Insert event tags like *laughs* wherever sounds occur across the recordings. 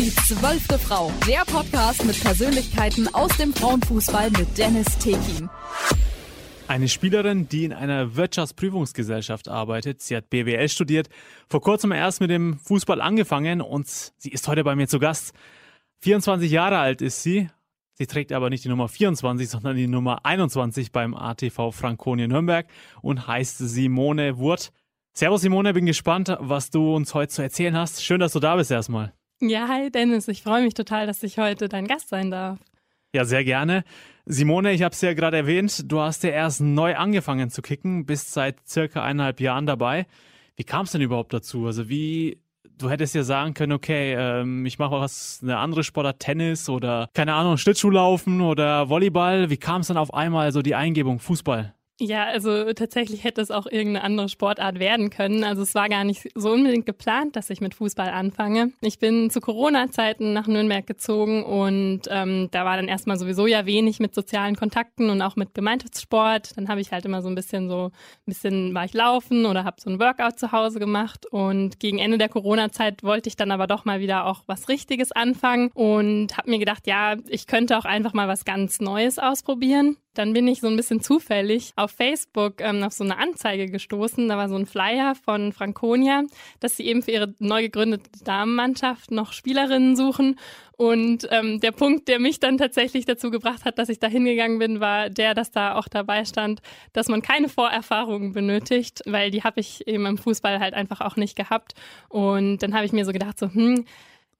Die zwölfte Frau, der Podcast mit Persönlichkeiten aus dem Frauenfußball mit Dennis Tekin. Eine Spielerin, die in einer Wirtschaftsprüfungsgesellschaft arbeitet. Sie hat BWL studiert, vor kurzem erst mit dem Fußball angefangen und sie ist heute bei mir zu Gast. 24 Jahre alt ist sie. Sie trägt aber nicht die Nummer 24, sondern die Nummer 21 beim ATV Franconia Nürnberg und heißt Simone Wurt. Servus Simone, bin gespannt, was du uns heute zu erzählen hast. Schön, dass du da bist erstmal. Ja, hi Dennis, ich freue mich total, dass ich heute dein Gast sein darf. Ja, sehr gerne. Simone, ich habe es ja gerade erwähnt, du hast ja erst neu angefangen zu kicken, bist seit circa eineinhalb Jahren dabei. Wie kam es denn überhaupt dazu? Also wie, du hättest ja sagen können, okay, ähm, ich mache was, eine andere Sportart, Tennis oder keine Ahnung, Schlittschuhlaufen oder Volleyball. Wie kam es dann auf einmal so die Eingebung Fußball? Ja, also tatsächlich hätte es auch irgendeine andere Sportart werden können. Also es war gar nicht so unbedingt geplant, dass ich mit Fußball anfange. Ich bin zu Corona-Zeiten nach Nürnberg gezogen und ähm, da war dann erstmal sowieso ja wenig mit sozialen Kontakten und auch mit Gemeinschaftssport. Dann habe ich halt immer so ein bisschen so, ein bisschen war ich laufen oder habe so ein Workout zu Hause gemacht und gegen Ende der Corona-Zeit wollte ich dann aber doch mal wieder auch was Richtiges anfangen und habe mir gedacht, ja, ich könnte auch einfach mal was ganz Neues ausprobieren. Dann bin ich so ein bisschen zufällig auf Facebook ähm, auf so eine Anzeige gestoßen. Da war so ein Flyer von Franconia, dass sie eben für ihre neu gegründete Damenmannschaft noch Spielerinnen suchen. Und ähm, der Punkt, der mich dann tatsächlich dazu gebracht hat, dass ich da hingegangen bin, war der, dass da auch dabei stand, dass man keine Vorerfahrungen benötigt, weil die habe ich eben im Fußball halt einfach auch nicht gehabt. Und dann habe ich mir so gedacht, so, hm,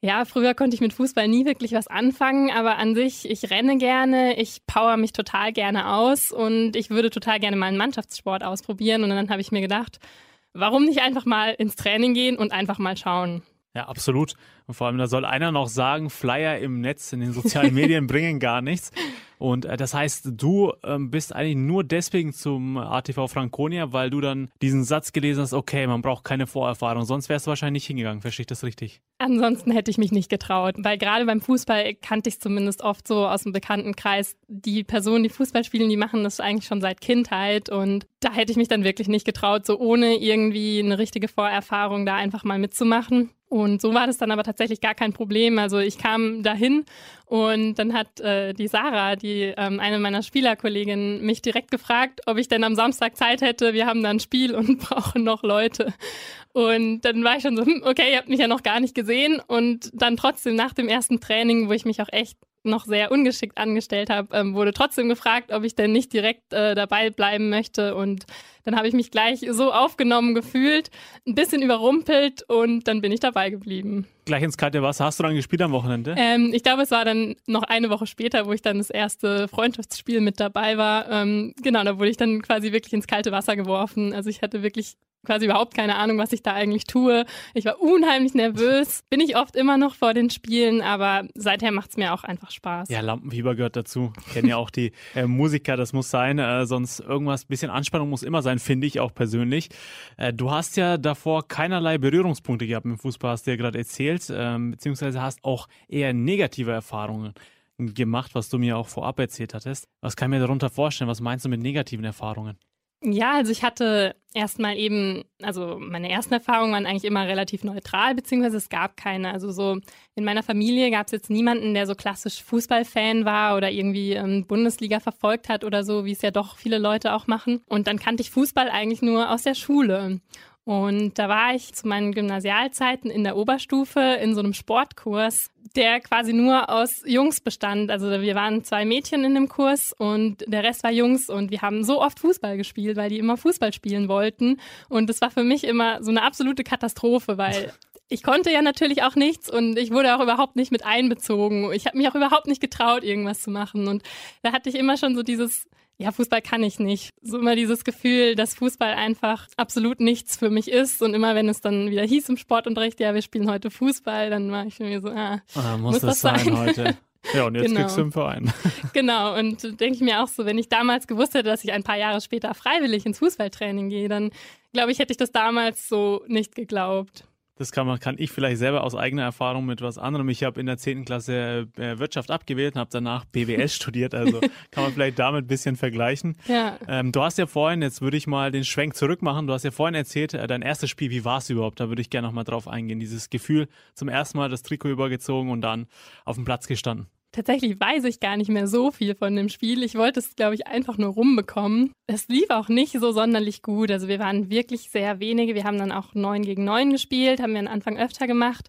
ja, früher konnte ich mit Fußball nie wirklich was anfangen, aber an sich, ich renne gerne, ich power mich total gerne aus und ich würde total gerne mal einen Mannschaftssport ausprobieren. Und dann habe ich mir gedacht, warum nicht einfach mal ins Training gehen und einfach mal schauen? Ja, absolut. Und vor allem, da soll einer noch sagen, Flyer im Netz, in den sozialen Medien *laughs* bringen gar nichts. Und äh, das heißt, du ähm, bist eigentlich nur deswegen zum ATV Franconia, weil du dann diesen Satz gelesen hast, okay, man braucht keine Vorerfahrung, sonst wärst du wahrscheinlich nicht hingegangen. Verstehe ich das richtig? Ansonsten hätte ich mich nicht getraut, weil gerade beim Fußball kannte ich zumindest oft so aus dem Bekanntenkreis, die Personen, die Fußball spielen, die machen das eigentlich schon seit Kindheit und da hätte ich mich dann wirklich nicht getraut, so ohne irgendwie eine richtige Vorerfahrung da einfach mal mitzumachen. Und so war das dann aber tatsächlich gar kein Problem. Also ich kam dahin und dann hat äh, die Sarah, die ähm, eine meiner Spielerkolleginnen, mich direkt gefragt, ob ich denn am Samstag Zeit hätte. Wir haben da ein Spiel und *laughs* brauchen noch Leute. Und dann war ich schon so, hm, okay, ihr habt mich ja noch gar nicht gesehen. Und dann trotzdem nach dem ersten Training, wo ich mich auch echt noch sehr ungeschickt angestellt habe, ähm, wurde trotzdem gefragt, ob ich denn nicht direkt äh, dabei bleiben möchte. Und dann habe ich mich gleich so aufgenommen gefühlt, ein bisschen überrumpelt und dann bin ich dabei geblieben. Gleich ins kalte Wasser. Hast du dann gespielt am Wochenende? Ähm, ich glaube, es war dann noch eine Woche später, wo ich dann das erste Freundschaftsspiel mit dabei war. Ähm, genau, da wurde ich dann quasi wirklich ins kalte Wasser geworfen. Also ich hatte wirklich quasi überhaupt keine Ahnung, was ich da eigentlich tue. Ich war unheimlich nervös, bin ich oft immer noch vor den Spielen, aber seither macht es mir auch einfach Spaß. Ja, Lampenfieber gehört dazu. Ich kenne ja auch die äh, Musiker, das muss sein, äh, sonst irgendwas, bisschen Anspannung muss immer sein, finde ich auch persönlich. Äh, du hast ja davor keinerlei Berührungspunkte gehabt im Fußball, hast du ja gerade erzählt, ähm, beziehungsweise hast auch eher negative Erfahrungen gemacht, was du mir auch vorab erzählt hattest. Was kann ich mir darunter vorstellen? Was meinst du mit negativen Erfahrungen? Ja, also ich hatte erstmal eben, also meine ersten Erfahrungen waren eigentlich immer relativ neutral, beziehungsweise es gab keine. Also so in meiner Familie gab es jetzt niemanden, der so klassisch Fußballfan war oder irgendwie ähm, Bundesliga verfolgt hat oder so, wie es ja doch viele Leute auch machen. Und dann kannte ich Fußball eigentlich nur aus der Schule. Und da war ich zu meinen Gymnasialzeiten in der Oberstufe in so einem Sportkurs, der quasi nur aus Jungs bestand. Also wir waren zwei Mädchen in dem Kurs und der Rest war Jungs und wir haben so oft Fußball gespielt, weil die immer Fußball spielen wollten. Und das war für mich immer so eine absolute Katastrophe, weil *laughs* ich konnte ja natürlich auch nichts und ich wurde auch überhaupt nicht mit einbezogen. Ich habe mich auch überhaupt nicht getraut, irgendwas zu machen. Und da hatte ich immer schon so dieses ja, Fußball kann ich nicht. So immer dieses Gefühl, dass Fußball einfach absolut nichts für mich ist. Und immer wenn es dann wieder hieß im Sportunterricht, ja, wir spielen heute Fußball, dann war ich mir so, ah, ah muss, muss das, das sein heute? *laughs* Ja, und jetzt genau. kriegst du im Verein. *laughs* Genau, und denke ich mir auch so, wenn ich damals gewusst hätte, dass ich ein paar Jahre später freiwillig ins Fußballtraining gehe, dann glaube ich, hätte ich das damals so nicht geglaubt. Das kann, man, kann ich vielleicht selber aus eigener Erfahrung mit was anderem. Ich habe in der 10. Klasse äh, Wirtschaft abgewählt und habe danach BWS *laughs* studiert. Also kann man vielleicht damit ein bisschen vergleichen. Ja. Ähm, du hast ja vorhin, jetzt würde ich mal den Schwenk zurück machen. Du hast ja vorhin erzählt, äh, dein erstes Spiel, wie war es überhaupt? Da würde ich gerne nochmal drauf eingehen. Dieses Gefühl, zum ersten Mal das Trikot übergezogen und dann auf dem Platz gestanden. Tatsächlich weiß ich gar nicht mehr so viel von dem Spiel. Ich wollte es, glaube ich, einfach nur rumbekommen. Es lief auch nicht so sonderlich gut. Also wir waren wirklich sehr wenige. Wir haben dann auch neun gegen neun gespielt, haben wir am Anfang öfter gemacht.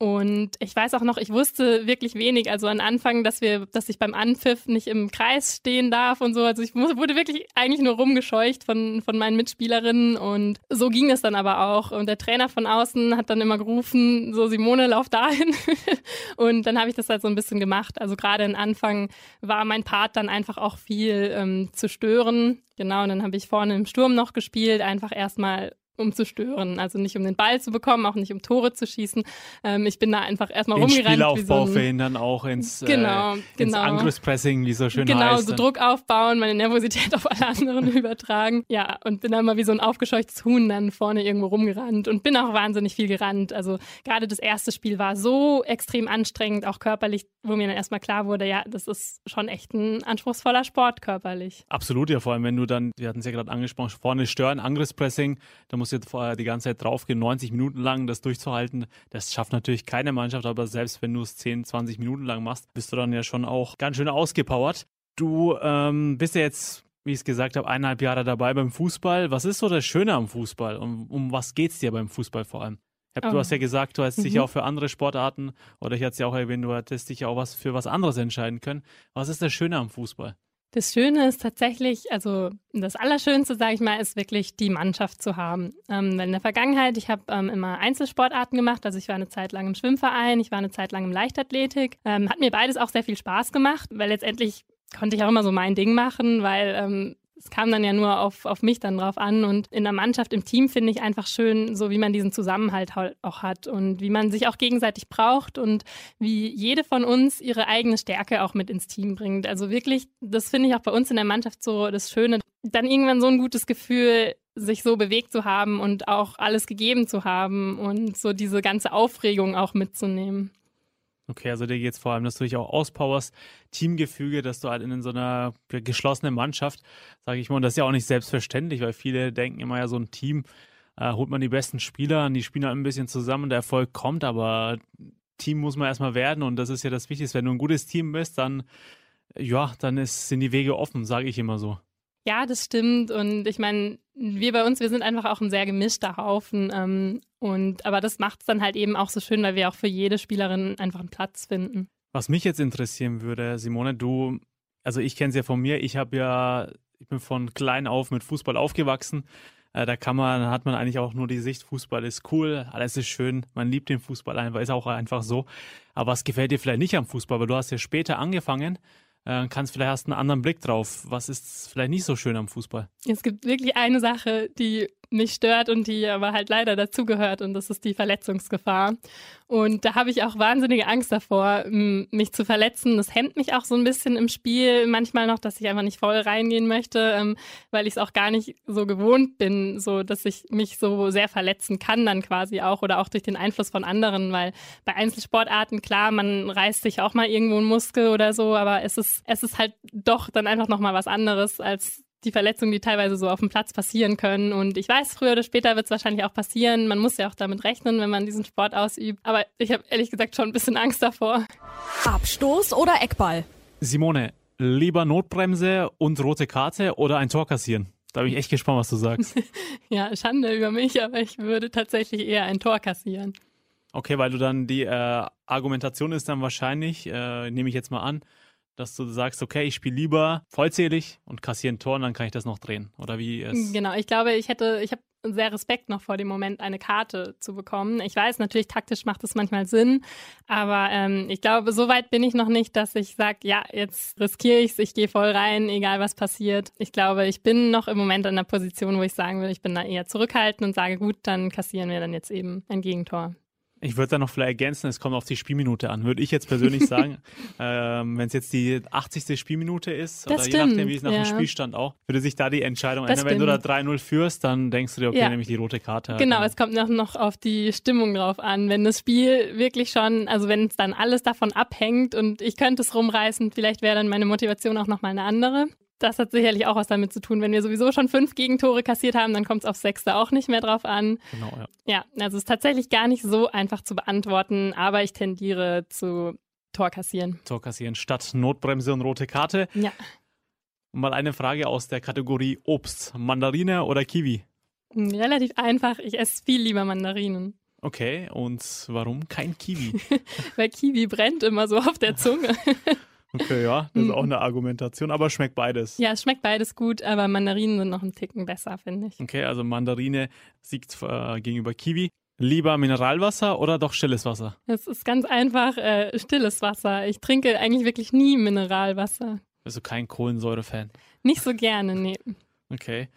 Und ich weiß auch noch, ich wusste wirklich wenig, also an Anfang, dass wir, dass ich beim Anpfiff nicht im Kreis stehen darf und so. Also ich wurde wirklich eigentlich nur rumgescheucht von, von meinen Mitspielerinnen und so ging es dann aber auch. Und der Trainer von außen hat dann immer gerufen, so Simone, lauf dahin. *laughs* und dann habe ich das halt so ein bisschen gemacht. Also gerade am Anfang war mein Part dann einfach auch viel ähm, zu stören. Genau, und dann habe ich vorne im Sturm noch gespielt, einfach erstmal um zu stören. Also nicht um den Ball zu bekommen, auch nicht um Tore zu schießen. Ähm, ich bin da einfach erstmal den rumgerannt. Spielaufbau so verhindern auch ins, genau, äh, ins genau. Angriffspressing, wie so schön genau, heißt. Genau, so Druck aufbauen, meine Nervosität *laughs* auf alle anderen *laughs* übertragen. Ja, und bin dann mal wie so ein aufgescheuchtes Huhn dann vorne irgendwo rumgerannt und bin auch wahnsinnig viel gerannt. Also gerade das erste Spiel war so extrem anstrengend, auch körperlich, wo mir dann erstmal klar wurde, ja, das ist schon echt ein anspruchsvoller Sport körperlich. Absolut, ja, vor allem wenn du dann, wir hatten es ja gerade angesprochen, vorne stören, Angriffspressing, da musst musst jetzt vorher die ganze Zeit draufgehen, 90 Minuten lang das durchzuhalten. Das schafft natürlich keine Mannschaft, aber selbst wenn du es 10, 20 Minuten lang machst, bist du dann ja schon auch ganz schön ausgepowert. Du ähm, bist ja jetzt wie ich es gesagt habe, eineinhalb Jahre dabei beim Fußball. Was ist so das Schöne am Fußball? Um, um was geht es dir beim Fußball vor allem? Hab, oh. Du hast ja gesagt, du hast mhm. dich auch für andere Sportarten, oder ich hatte es ja auch erwähnt, du hattest dich ja auch was für was anderes entscheiden können. Was ist das Schöne am Fußball? Das Schöne ist tatsächlich, also das Allerschönste, sage ich mal, ist wirklich die Mannschaft zu haben. Ähm, weil in der Vergangenheit, ich habe ähm, immer Einzelsportarten gemacht, also ich war eine Zeit lang im Schwimmverein, ich war eine Zeit lang im Leichtathletik. Ähm, hat mir beides auch sehr viel Spaß gemacht, weil letztendlich konnte ich auch immer so mein Ding machen, weil ähm, es kam dann ja nur auf, auf mich dann drauf an. Und in der Mannschaft, im Team finde ich einfach schön, so wie man diesen Zusammenhalt auch hat und wie man sich auch gegenseitig braucht und wie jede von uns ihre eigene Stärke auch mit ins Team bringt. Also wirklich, das finde ich auch bei uns in der Mannschaft so das Schöne. Dann irgendwann so ein gutes Gefühl, sich so bewegt zu haben und auch alles gegeben zu haben und so diese ganze Aufregung auch mitzunehmen. Okay, also dir geht es vor allem, dass du dich auch auspowerst, Teamgefüge, dass du halt in so einer geschlossenen Mannschaft, sage ich mal, und das ist ja auch nicht selbstverständlich, weil viele denken immer ja, so ein Team äh, holt man die besten Spieler und die spielen halt ein bisschen zusammen und der Erfolg kommt, aber Team muss man erstmal werden und das ist ja das Wichtigste. Wenn du ein gutes Team bist, dann, ja, dann ist, sind die Wege offen, sage ich immer so. Ja, das stimmt. Und ich meine, wir bei uns, wir sind einfach auch ein sehr gemischter Haufen. Ähm, und aber das macht es dann halt eben auch so schön, weil wir auch für jede Spielerin einfach einen Platz finden. Was mich jetzt interessieren würde, Simone, du, also ich kenne es ja von mir, ich habe ja, ich bin von klein auf mit Fußball aufgewachsen. Äh, da kann man, hat man eigentlich auch nur die Sicht, Fußball ist cool, alles ist schön, man liebt den Fußball einfach, ist auch einfach so. Aber was gefällt dir vielleicht nicht am Fußball? Weil du hast ja später angefangen äh, kannst vielleicht hast einen anderen Blick drauf. Was ist vielleicht nicht so schön am Fußball? Es gibt wirklich eine Sache, die mich stört und die aber halt leider dazugehört und das ist die Verletzungsgefahr. Und da habe ich auch wahnsinnige Angst davor, mich zu verletzen. Das hemmt mich auch so ein bisschen im Spiel manchmal noch, dass ich einfach nicht voll reingehen möchte, ähm, weil ich es auch gar nicht so gewohnt bin, so dass ich mich so sehr verletzen kann dann quasi auch oder auch durch den Einfluss von anderen, weil bei Einzelsportarten klar, man reißt sich auch mal irgendwo einen Muskel oder so, aber es ist es ist halt doch dann einfach noch mal was anderes als die Verletzungen, die teilweise so auf dem Platz passieren können. Und ich weiß, früher oder später wird es wahrscheinlich auch passieren. Man muss ja auch damit rechnen, wenn man diesen Sport ausübt. Aber ich habe ehrlich gesagt schon ein bisschen Angst davor. Abstoß oder Eckball? Simone, lieber Notbremse und rote Karte oder ein Tor kassieren? Da bin ich echt gespannt, was du sagst. *laughs* ja, Schande über mich, aber ich würde tatsächlich eher ein Tor kassieren. Okay, weil du dann die äh, Argumentation ist dann wahrscheinlich, äh, nehme ich jetzt mal an, dass du sagst, okay, ich spiele lieber vollzählig und kassiere ein Tor und dann kann ich das noch drehen. Oder wie es. Genau, ich glaube, ich hätte, ich habe sehr Respekt noch vor dem Moment, eine Karte zu bekommen. Ich weiß, natürlich taktisch macht es manchmal Sinn, aber ähm, ich glaube, so weit bin ich noch nicht, dass ich sage, ja, jetzt riskiere ich es, ich gehe voll rein, egal was passiert. Ich glaube, ich bin noch im Moment in der Position, wo ich sagen würde, ich bin da eher zurückhaltend und sage, gut, dann kassieren wir dann jetzt eben ein Gegentor. Ich würde da noch vielleicht ergänzen, es kommt auf die Spielminute an, würde ich jetzt persönlich *laughs* sagen. ähm, Wenn es jetzt die 80. Spielminute ist, Das oder je stimmt, nachdem, wie es nach ja. dem Spielstand auch, würde sich da die Entscheidung Das ändern. Wenn du da stimmt. 3-0 führst, dann denkst du dir, okay, Ja. nehme ich die rote Karte. Genau, es kommt noch, noch auf die Stimmung drauf an. Wenn das Spiel wirklich schon, also wenn es dann alles davon abhängt und ich könnte es rumreißen, vielleicht wäre dann meine Motivation auch nochmal eine andere. Das hat sicherlich auch was damit zu tun. Wenn wir sowieso schon fünf Gegentore kassiert haben, dann kommt es auf Sechste auch nicht mehr drauf an. Genau, ja. Ja, also es ist tatsächlich gar nicht so einfach zu beantworten, aber ich tendiere zu Tor kassieren. Tor kassieren statt Notbremse und rote Karte. Ja. Mal eine Frage aus der Kategorie Obst. Mandarine oder Kiwi? Relativ einfach. Ich esse viel lieber Mandarinen. Okay, und warum kein Kiwi? *laughs* Weil Kiwi brennt immer so auf der Zunge. *laughs* Okay, ja, das ist Mhm. auch eine Argumentation, aber schmeckt beides. Ja, es schmeckt beides gut, aber Mandarinen sind noch einen Ticken besser, finde ich. Okay, also Mandarine siegt äh, gegenüber Kiwi. Lieber Mineralwasser oder doch stilles Wasser? Es ist ganz einfach äh, stilles Wasser. Ich trinke eigentlich wirklich nie Mineralwasser. Also kein Kohlensäure-Fan. Nicht so gerne, nee. Okay,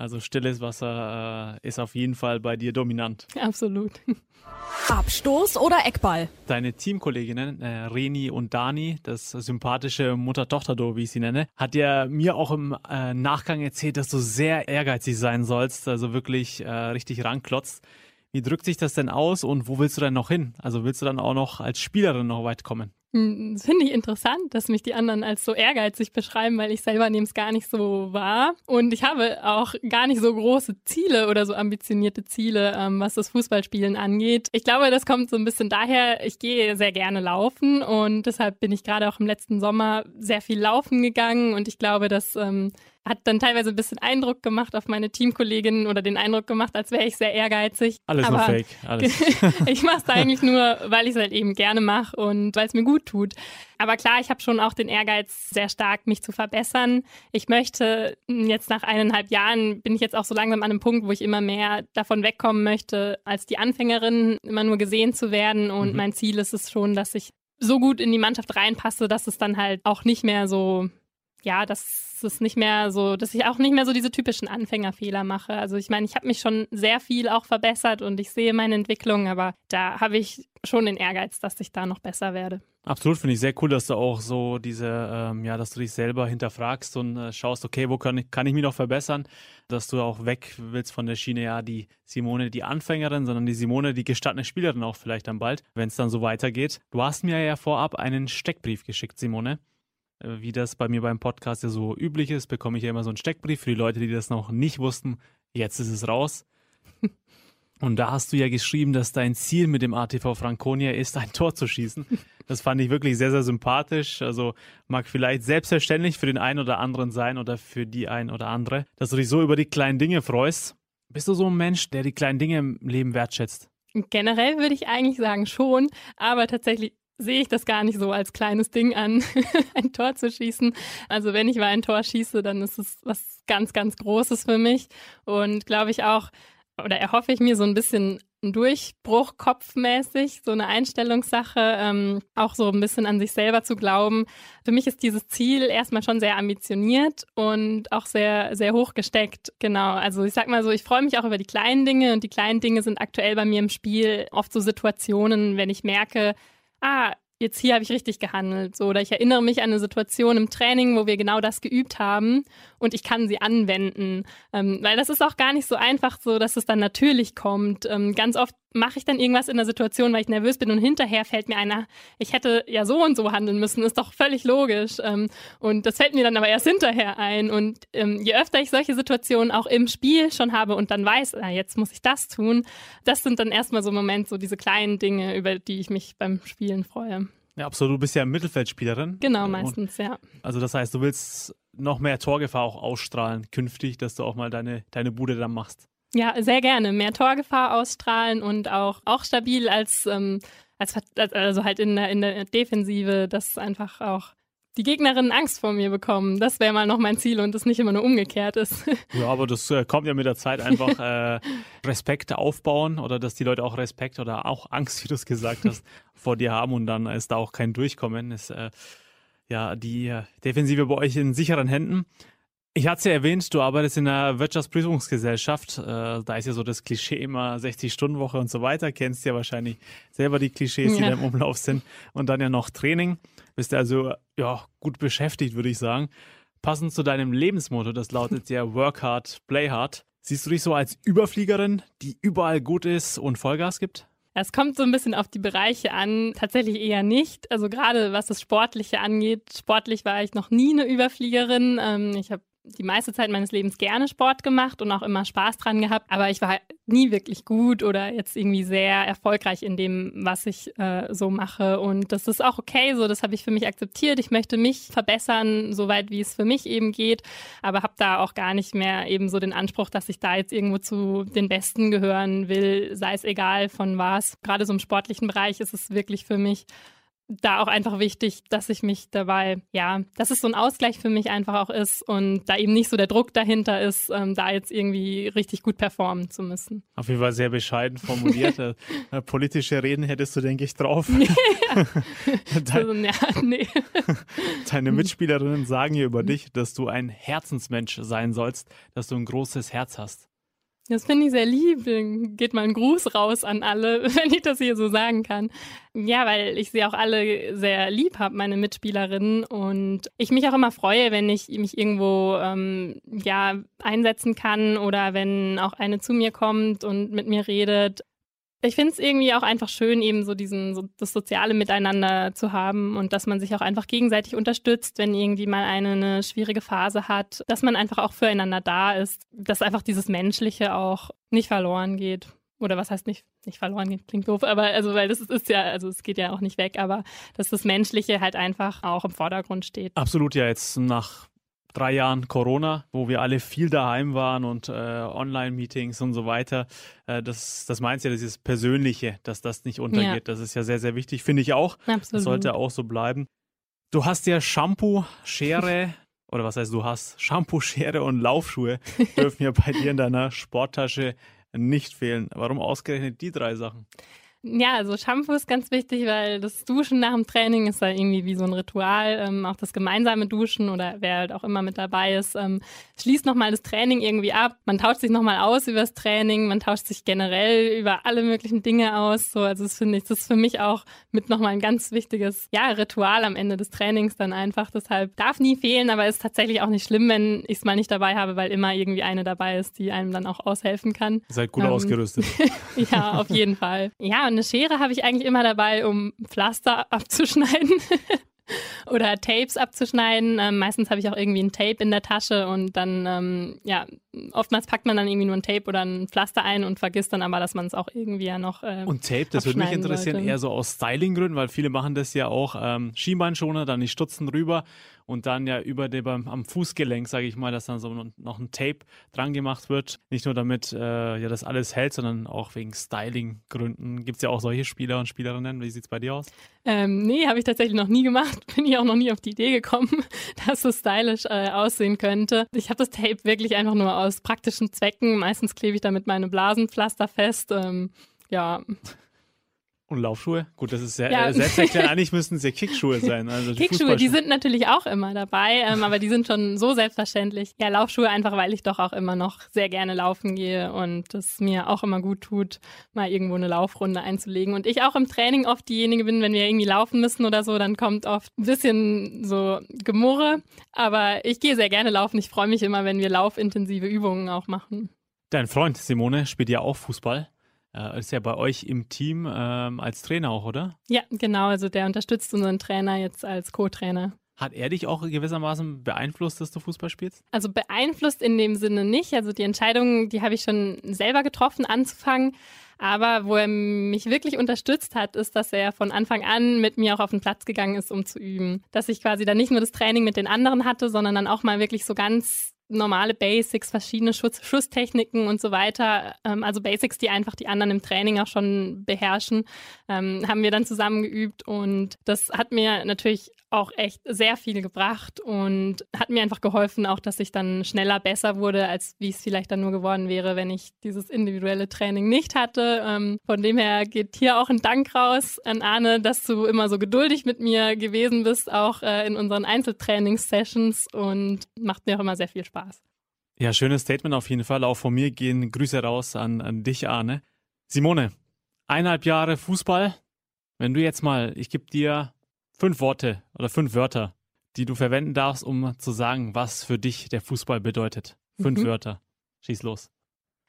also stilles Wasser äh, ist auf jeden Fall bei dir dominant. Absolut. *laughs* Abstoß oder Eckball? Deine Teamkolleginnen, äh, Reni und Dani, das sympathische Mutter-Tochter-Duo, wie ich sie nenne, hat ja mir auch im äh, Nachgang erzählt, dass du sehr ehrgeizig sein sollst, also wirklich äh, richtig ranklotzt. Wie drückt sich das denn aus und wo willst du denn noch hin? Also willst du dann auch noch als Spielerin noch weit kommen? Hm, Das finde ich interessant, dass mich die anderen als so ehrgeizig beschreiben, weil ich selber nehme es gar nicht so wahr. Und ich habe auch gar nicht so große Ziele oder so ambitionierte Ziele, ähm, was das Fußballspielen angeht. Ich glaube, das kommt so ein bisschen daher, ich gehe sehr gerne laufen und deshalb bin ich gerade auch im letzten Sommer sehr viel laufen gegangen und ich glaube, das ähm, hat dann teilweise ein bisschen Eindruck gemacht auf meine Teamkolleginnen oder den Eindruck gemacht, als wäre ich sehr ehrgeizig. Alles Aber nur Fake. Alles. *laughs* ich mache es eigentlich nur, weil ich es halt eben gerne mache und weil es mir gut tut. Aber klar, ich habe schon auch den Ehrgeiz, sehr stark mich zu verbessern. Ich möchte jetzt nach eineinhalb Jahren, bin ich jetzt auch so langsam an einem Punkt, wo ich immer mehr davon wegkommen möchte, als die Anfängerin immer nur gesehen zu werden. Und Mhm. mein Ziel ist es schon, dass ich so gut in die Mannschaft reinpasse, dass es dann halt auch nicht mehr so ja, dass es nicht mehr so, dass ich auch nicht mehr so diese typischen Anfängerfehler mache. Also ich meine, ich habe mich schon sehr viel auch verbessert und ich sehe meine Entwicklung, aber da habe ich schon den Ehrgeiz, dass ich da noch besser werde. Absolut, finde ich sehr cool, dass du auch so diese, ähm, ja, dass du dich selber hinterfragst und äh, schaust, okay, wo kann ich, kann ich mich noch verbessern, dass du auch weg willst von der Schiene, ja, die Simone, die Anfängerin, sondern die Simone, die gestandene Spielerin auch vielleicht dann bald, wenn es dann so weitergeht. Du hast mir ja vorab einen Steckbrief geschickt, Simone. Wie das bei mir beim Podcast ja so üblich ist, bekomme ich ja immer so einen Steckbrief für die Leute, die das noch nicht wussten. Jetzt ist es raus. *laughs* Und da hast du ja geschrieben, dass dein Ziel mit dem ATV Franconia ist, ein Tor zu schießen. Das fand ich wirklich sehr, sehr sympathisch. Also mag vielleicht selbstverständlich für den einen oder anderen sein oder für die ein oder andere, dass du dich so über die kleinen Dinge freust. Bist du so ein Mensch, der die kleinen Dinge im Leben wertschätzt? Generell würde ich eigentlich sagen schon, aber tatsächlich sehe ich das gar nicht so als kleines Ding an, *laughs* ein Tor zu schießen. Also wenn ich mal ein Tor schieße, dann ist es was ganz, ganz Großes für mich und glaube ich auch, oder erhoffe ich mir so ein bisschen einen Durchbruch kopfmäßig, so eine Einstellungssache, ähm, auch so ein bisschen an sich selber zu glauben. Für mich ist dieses Ziel erstmal schon sehr ambitioniert und auch sehr, sehr hoch gesteckt. Genau. Also ich sag mal so, ich freue mich auch über die kleinen Dinge und die kleinen Dinge sind aktuell bei mir im Spiel oft so Situationen, wenn ich merke, ah, jetzt hier habe ich richtig gehandelt. So, oder ich erinnere mich an eine Situation im Training, wo wir genau das geübt haben und ich kann sie anwenden. Ähm, weil das ist auch gar nicht so einfach, so dass es dann natürlich kommt. Ähm, ganz oft mache ich dann irgendwas in der Situation, weil ich nervös bin und hinterher fällt mir einer, ich hätte ja so und so handeln müssen, ist doch völlig logisch. Ähm, und das fällt mir dann aber erst hinterher ein. Und ähm, je öfter ich solche Situationen auch im Spiel schon habe und dann weiß, ah, jetzt muss ich das tun, das sind dann erstmal so Momente, so diese kleinen Dinge, über die ich mich beim Spielen freue. Ja, absolut. Du bist ja Mittelfeldspielerin. Genau, meistens, ja. Also das heißt, du willst noch mehr Torgefahr auch ausstrahlen künftig, dass du auch mal deine, deine Bude dann machst. Ja, sehr gerne. Mehr Torgefahr ausstrahlen und auch, auch stabil als, ähm, als, als also halt in der, in der Defensive, dass einfach auch die Gegnerinnen Angst vor mir bekommen. Das wäre mal noch mein Ziel und es nicht immer nur umgekehrt ist. *laughs* Ja, aber das äh, kommt ja mit der Zeit einfach äh, Respekt aufbauen oder dass die Leute auch Respekt oder auch Angst, wie du es gesagt hast, *laughs* vor dir haben und dann ist da auch kein Durchkommen. Ist äh, ja die äh, Defensive bei euch in sicheren Händen. Ich hatte es ja erwähnt, du arbeitest in einer Wirtschaftsprüfungsgesellschaft. Äh, da ist ja so das Klischee immer 60-Stunden-Woche und so weiter. Kennst ja wahrscheinlich selber die Klischees, die ja. da im Umlauf sind. Und dann ja noch Training. Bist also ja, gut beschäftigt, würde ich sagen. Passend zu deinem Lebensmotto, das lautet ja Work hard, play hard. Siehst du dich so als Überfliegerin, die überall gut ist und Vollgas gibt? Es kommt so ein bisschen auf die Bereiche an, tatsächlich eher nicht. Also gerade was das Sportliche angeht, sportlich war ich noch nie eine Überfliegerin. Ähm, ich habe die meiste Zeit meines Lebens gerne Sport gemacht und auch immer Spaß dran gehabt, aber ich war nie wirklich gut oder jetzt irgendwie sehr erfolgreich in dem, was ich äh, so mache. Und das ist auch okay, so das habe ich für mich akzeptiert. Ich möchte mich verbessern, soweit wie es für mich eben geht, aber habe da auch gar nicht mehr eben so den Anspruch, dass ich da jetzt irgendwo zu den Besten gehören will, sei es egal von was. Gerade so im sportlichen Bereich ist es wirklich für mich da auch einfach wichtig, dass ich mich dabei, ja, dass es so ein Ausgleich für mich einfach auch ist und da eben nicht so der Druck dahinter ist, ähm, da jetzt irgendwie richtig gut performen zu müssen. Auf jeden Fall sehr bescheiden formuliert. *laughs* Äh, politische Reden hättest du, denke ich, drauf. *laughs* Ja. *laughs* Dein, also, ja, nee. Deine Mitspielerinnen sagen hier über dich, dass du ein Herzensmensch sein sollst, dass du ein großes Herz hast. Das finde ich sehr lieb. Geht mal ein Gruß raus an alle, *laughs* wenn ich das hier so sagen kann. Ja, weil ich sie auch alle sehr lieb habe, meine Mitspielerinnen. Und ich mich auch immer freue, wenn ich mich irgendwo ähm, ja, einsetzen kann oder wenn auch eine zu mir kommt und mit mir redet. Ich finde es irgendwie auch einfach schön, eben so diesen, so das soziale Miteinander zu haben und dass man sich auch einfach gegenseitig unterstützt, wenn irgendwie mal eine, eine schwierige Phase hat, dass man einfach auch füreinander da ist, dass einfach dieses Menschliche auch nicht verloren geht. Oder was heißt nicht, nicht verloren geht, klingt doof, aber also, weil das ist, ja, also es geht ja auch nicht weg, aber dass das Menschliche halt einfach auch im Vordergrund steht. Absolut, ja, jetzt nach drei Jahren Corona, wo wir alle viel daheim waren und äh, Online-Meetings und so weiter. Äh, das, das meinst ja, dieses Persönliche, dass das nicht untergeht. Ja. Das ist ja sehr, sehr wichtig, finde ich auch. Absolut. Das sollte auch so bleiben. Du hast ja Shampoo, Schere, *laughs* oder was heißt du hast? Shampoo, Schere und Laufschuhe *laughs* dürfen ja bei dir in deiner Sporttasche nicht fehlen. Warum ausgerechnet die drei Sachen? Ja, also Shampoo ist ganz wichtig, weil das Duschen nach dem Training ist da irgendwie wie so ein Ritual. Ähm, auch das gemeinsame Duschen oder wer halt auch immer mit dabei ist, ähm, schließt nochmal das Training irgendwie ab. Man tauscht sich nochmal aus über das Training, man tauscht sich generell über alle möglichen Dinge aus. So, also das finde ich, das ist für mich auch mit nochmal ein ganz wichtiges ja, Ritual am Ende des Trainings dann einfach. Deshalb darf nie fehlen, aber ist tatsächlich auch nicht schlimm, wenn ich es mal nicht dabei habe, weil immer irgendwie eine dabei ist, die einem dann auch aushelfen kann. Seid gut ähm, ausgerüstet. *laughs* ja, auf jeden Fall. Ja, eine Schere habe ich eigentlich immer dabei, um Pflaster *laughs* abzuschneiden. *laughs* oder Tapes abzuschneiden. Ähm, meistens habe ich auch irgendwie ein Tape in der Tasche und dann, ähm, ja, oftmals packt man dann irgendwie nur ein Tape oder ein Pflaster ein und vergisst dann aber, dass man es auch irgendwie ja noch. Äh, und Tape, das würde mich interessieren, sollte. eher so aus Styling-Gründen, weil viele machen das ja auch ähm, Schienbeinschoner, dann die Stutzen rüber und dann ja über dem, am Fußgelenk, sage ich mal, dass dann so noch ein Tape dran gemacht wird. Nicht nur damit äh, ja das alles hält, sondern auch wegen Styling-Gründen. Gibt es ja auch solche Spieler und Spielerinnen. Wie sieht es bei dir aus? Ähm, nee, habe ich tatsächlich noch nie gemacht. *laughs* Bin ich auch noch nie auf die Idee gekommen, *laughs* dass es stylisch äh, aussehen könnte. Ich habe das Tape wirklich einfach nur aus praktischen Zwecken. Meistens klebe ich damit meine Blasenpflaster fest. Ähm, ja. Und Laufschuhe? Gut, das ist sehr ja. äh, selbsterklärend. *laughs* Eigentlich müssten es ja Kickschuhe sein. Also die Kickschuhe, die sind natürlich auch immer dabei, ähm, aber die sind schon so selbstverständlich. Ja, Laufschuhe einfach, weil ich doch auch immer noch sehr gerne laufen gehe und es mir auch immer gut tut, mal irgendwo eine Laufrunde einzulegen. Und ich auch im Training oft diejenige bin, wenn wir irgendwie laufen müssen oder so, dann kommt oft ein bisschen so Gemurre. Aber ich gehe sehr gerne laufen. Ich freue mich immer, wenn wir laufintensive Übungen auch machen. Dein Freund Simone spielt ja auch Fußball. Äh, ist ja bei euch im Team ähm, als Trainer auch, oder? Ja, genau. Also der unterstützt unseren Trainer jetzt als Co-Trainer. Hat er dich auch gewissermaßen beeinflusst, dass du Fußball spielst? Also beeinflusst in dem Sinne nicht. Also die Entscheidung, die habe ich schon selber getroffen, anzufangen. Aber wo er mich wirklich unterstützt hat, ist, dass er von Anfang an mit mir auch auf den Platz gegangen ist, um zu üben. Dass ich quasi dann nicht nur das Training mit den anderen hatte, sondern dann auch mal wirklich so ganz normale Basics, verschiedene Schuss, Schusstechniken und so weiter. Ähm, also Basics, die einfach die anderen im Training auch schon beherrschen, ähm, haben wir dann zusammen geübt und das hat mir natürlich auch echt sehr viel gebracht und hat mir einfach geholfen, auch dass ich dann schneller besser wurde, als wie es vielleicht dann nur geworden wäre, wenn ich dieses individuelle Training nicht hatte. Ähm, von dem her geht hier auch ein Dank raus an Arne, dass du immer so geduldig mit mir gewesen bist, auch äh, in unseren Einzeltrainings-Sessions und macht mir auch immer sehr viel Spaß. Ja, schönes Statement auf jeden Fall. Auch von mir gehen Grüße raus an, an dich, Arne. Simone, eineinhalb Jahre Fußball. Wenn du jetzt mal, ich gebe dir fünf Worte oder fünf Wörter, die du verwenden darfst, um zu sagen, was für dich der Fußball bedeutet. Fünf mhm. Wörter. Schieß los.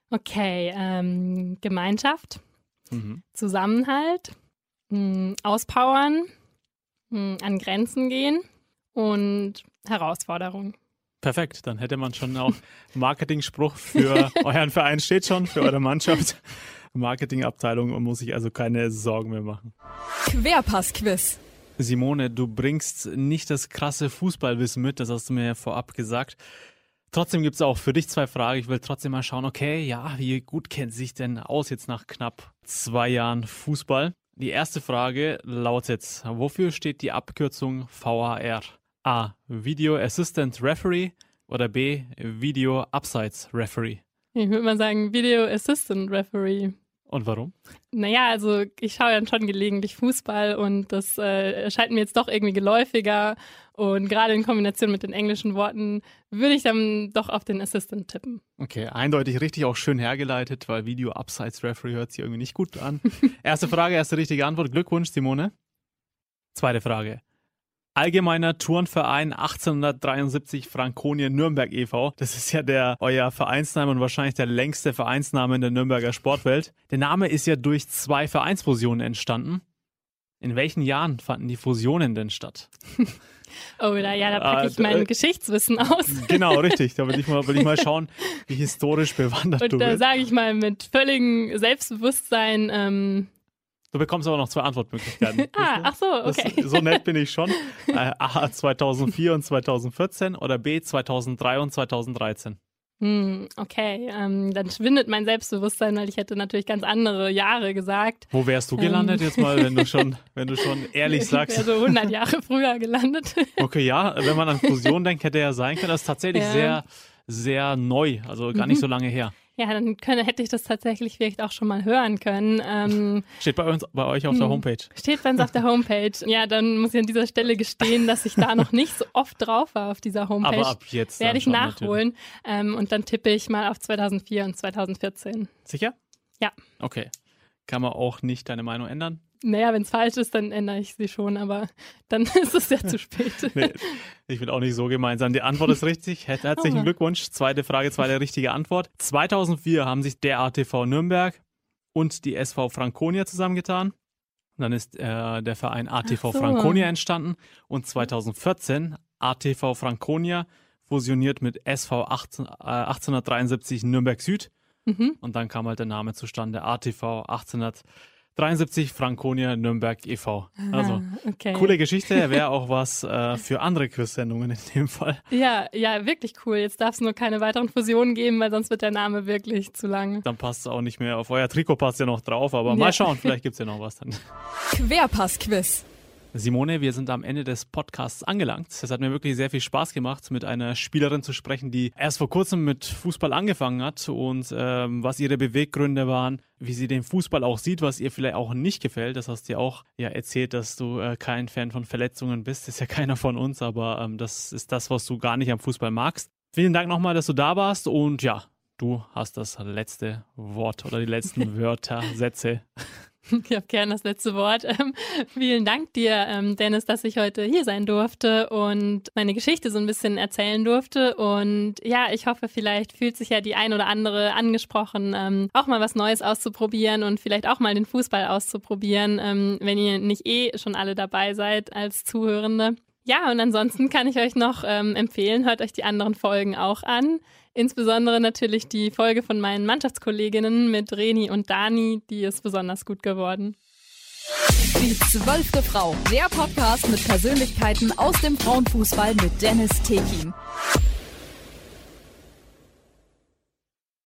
Okay, ähm, Gemeinschaft, mhm. Zusammenhalt, mh, hm, auspowern, mh, hm, an Grenzen gehen und Herausforderung. Perfekt, dann hätte man schon auch Marketingspruch für *laughs* euren Verein steht schon, für eure Mannschaft. Marketingabteilung und muss sich also keine Sorgen mehr machen. Querpass-Quiz. Simone, du bringst nicht das krasse Fußballwissen mit, das hast du mir vorab gesagt. Trotzdem gibt es auch für dich zwei Fragen. Ich will trotzdem mal schauen, okay, ja, wie gut kennt sich denn aus jetzt nach knapp zwei Jahren Fußball? Die erste Frage lautet, wofür steht die Abkürzung VAR? A. Video Assistant Referee oder B. Video Upsides Referee? Ich würde mal sagen Video Assistant Referee. Und warum? Naja, also ich schaue ja schon gelegentlich Fußball und das äh, erscheint mir jetzt doch irgendwie geläufiger. Und gerade in Kombination mit den englischen Worten würde ich dann doch auf den Assistant tippen. Okay, eindeutig richtig, auch schön hergeleitet, weil Video Upsides Referee hört sich irgendwie nicht gut an. *laughs* erste Frage, erste richtige Antwort. Glückwunsch, Simone. Zweite Frage. Allgemeiner Turnverein 1873 Frankonia Nürnberg e.V. Das ist ja der euer Vereinsname und wahrscheinlich der längste Vereinsname in der Nürnberger Sportwelt. Der Name ist ja durch zwei Vereinsfusionen entstanden. In welchen Jahren fanden die Fusionen denn statt? *laughs* Oh, da, ja, da packe ich mein äh, Geschichtswissen aus. *laughs* Genau, richtig. Da will ich mal, will ich mal *laughs* schauen, wie historisch bewandert Und du bist. Und da sage ich mal mit völligem Selbstbewusstsein ähm, Du bekommst aber noch zwei Antwortmöglichkeiten. *laughs* ah, ach so, okay. Das, so nett bin ich schon. *laughs* Äh, A 2004 und 2014 oder B 2003 und 2013. Hm, okay, ähm, dann schwindet mein Selbstbewusstsein, weil ich hätte natürlich ganz andere Jahre gesagt. Wo wärst du gelandet ähm. jetzt mal, wenn du schon, *laughs* wenn du schon ehrlich sagst? Ich wäre so 100 Jahre früher gelandet. Okay, ja, wenn man an Fusion denkt, hätte er sein können. Das ist tatsächlich ja. sehr, sehr neu, also gar nicht mhm. so lange her. Ja, dann könne, hätte ich das tatsächlich vielleicht auch schon mal hören können. Ähm, *laughs* steht bei uns, bei euch auf der hm. Homepage. Steht bei uns auf der Homepage. Ja, dann muss ich an dieser Stelle gestehen, dass ich da *laughs* noch nicht so oft drauf war auf dieser Homepage. Aber ab jetzt. Werde ich nachholen. Ähm, und dann tippe ich mal auf 2004 und 2014. Sicher? Ja. Okay. Kann man auch nicht deine Meinung ändern? Naja, wenn es falsch ist, dann ändere ich sie schon, aber dann *laughs* ist es ja zu spät. *laughs* nee, ich will auch nicht so gemein sein. Die Antwort ist richtig. Herzlichen. Glückwunsch. Zweite Frage, zweite richtige Antwort. 2004 haben sich der ATV Nürnberg und die SV Franconia zusammengetan. Und dann ist äh, der Verein ATV so. Franconia entstanden und 2014 ATV Franconia fusioniert mit SV 18, äh, 1873 Nürnberg Süd. Mhm. Und dann kam halt der Name zustande, ATV 1873. 73 Franconia Nürnberg e.V. Also okay. coole Geschichte, wäre auch was äh, für andere Quiz-Sendungen in dem Fall. Ja, ja, wirklich cool. Jetzt darf es nur keine weiteren Fusionen geben, weil sonst wird der Name wirklich zu lang. Dann passt es auch nicht mehr. Auf euer Trikot passt ja noch drauf, aber ja. mal schauen, *laughs* vielleicht gibt es ja noch was dann. Querpass-Quiz. Simone, wir sind am Ende des Podcasts angelangt. Es hat mir wirklich sehr viel Spaß gemacht, mit einer Spielerin zu sprechen, die erst vor kurzem mit Fußball angefangen hat und ähm, was ihre Beweggründe waren, wie sie den Fußball auch sieht, was ihr vielleicht auch nicht gefällt. Das hast du ja auch ja, erzählt, dass du äh, kein Fan von Verletzungen bist. Das ist ja *laughs* keiner von uns, aber ähm, das ist das, was du gar nicht am Fußball magst. Vielen Dank nochmal, dass du da warst und ja, du hast das letzte Wort oder die letzten *laughs* Wörter, Sätze. *laughs* Ich habe gern das letzte Wort. Ähm, vielen Dank dir, ähm, Dennis, dass ich heute hier sein durfte und meine Geschichte so ein bisschen erzählen durfte. Und ja, ich hoffe, vielleicht fühlt sich ja die ein oder andere angesprochen, ähm, auch mal was Neues auszuprobieren und vielleicht auch mal den Fußball auszuprobieren, wenn ihr nicht eh schon alle dabei seid als Zuhörende. Ja, und ansonsten kann ich euch noch empfehlen, hört euch die anderen Folgen auch an. Insbesondere natürlich die Folge von meinen Mannschaftskolleginnen mit Reni und Dani, die ist besonders gut geworden. Die zwölfte Frau, der Podcast mit Persönlichkeiten aus dem Frauenfußball mit Dennis Tekin.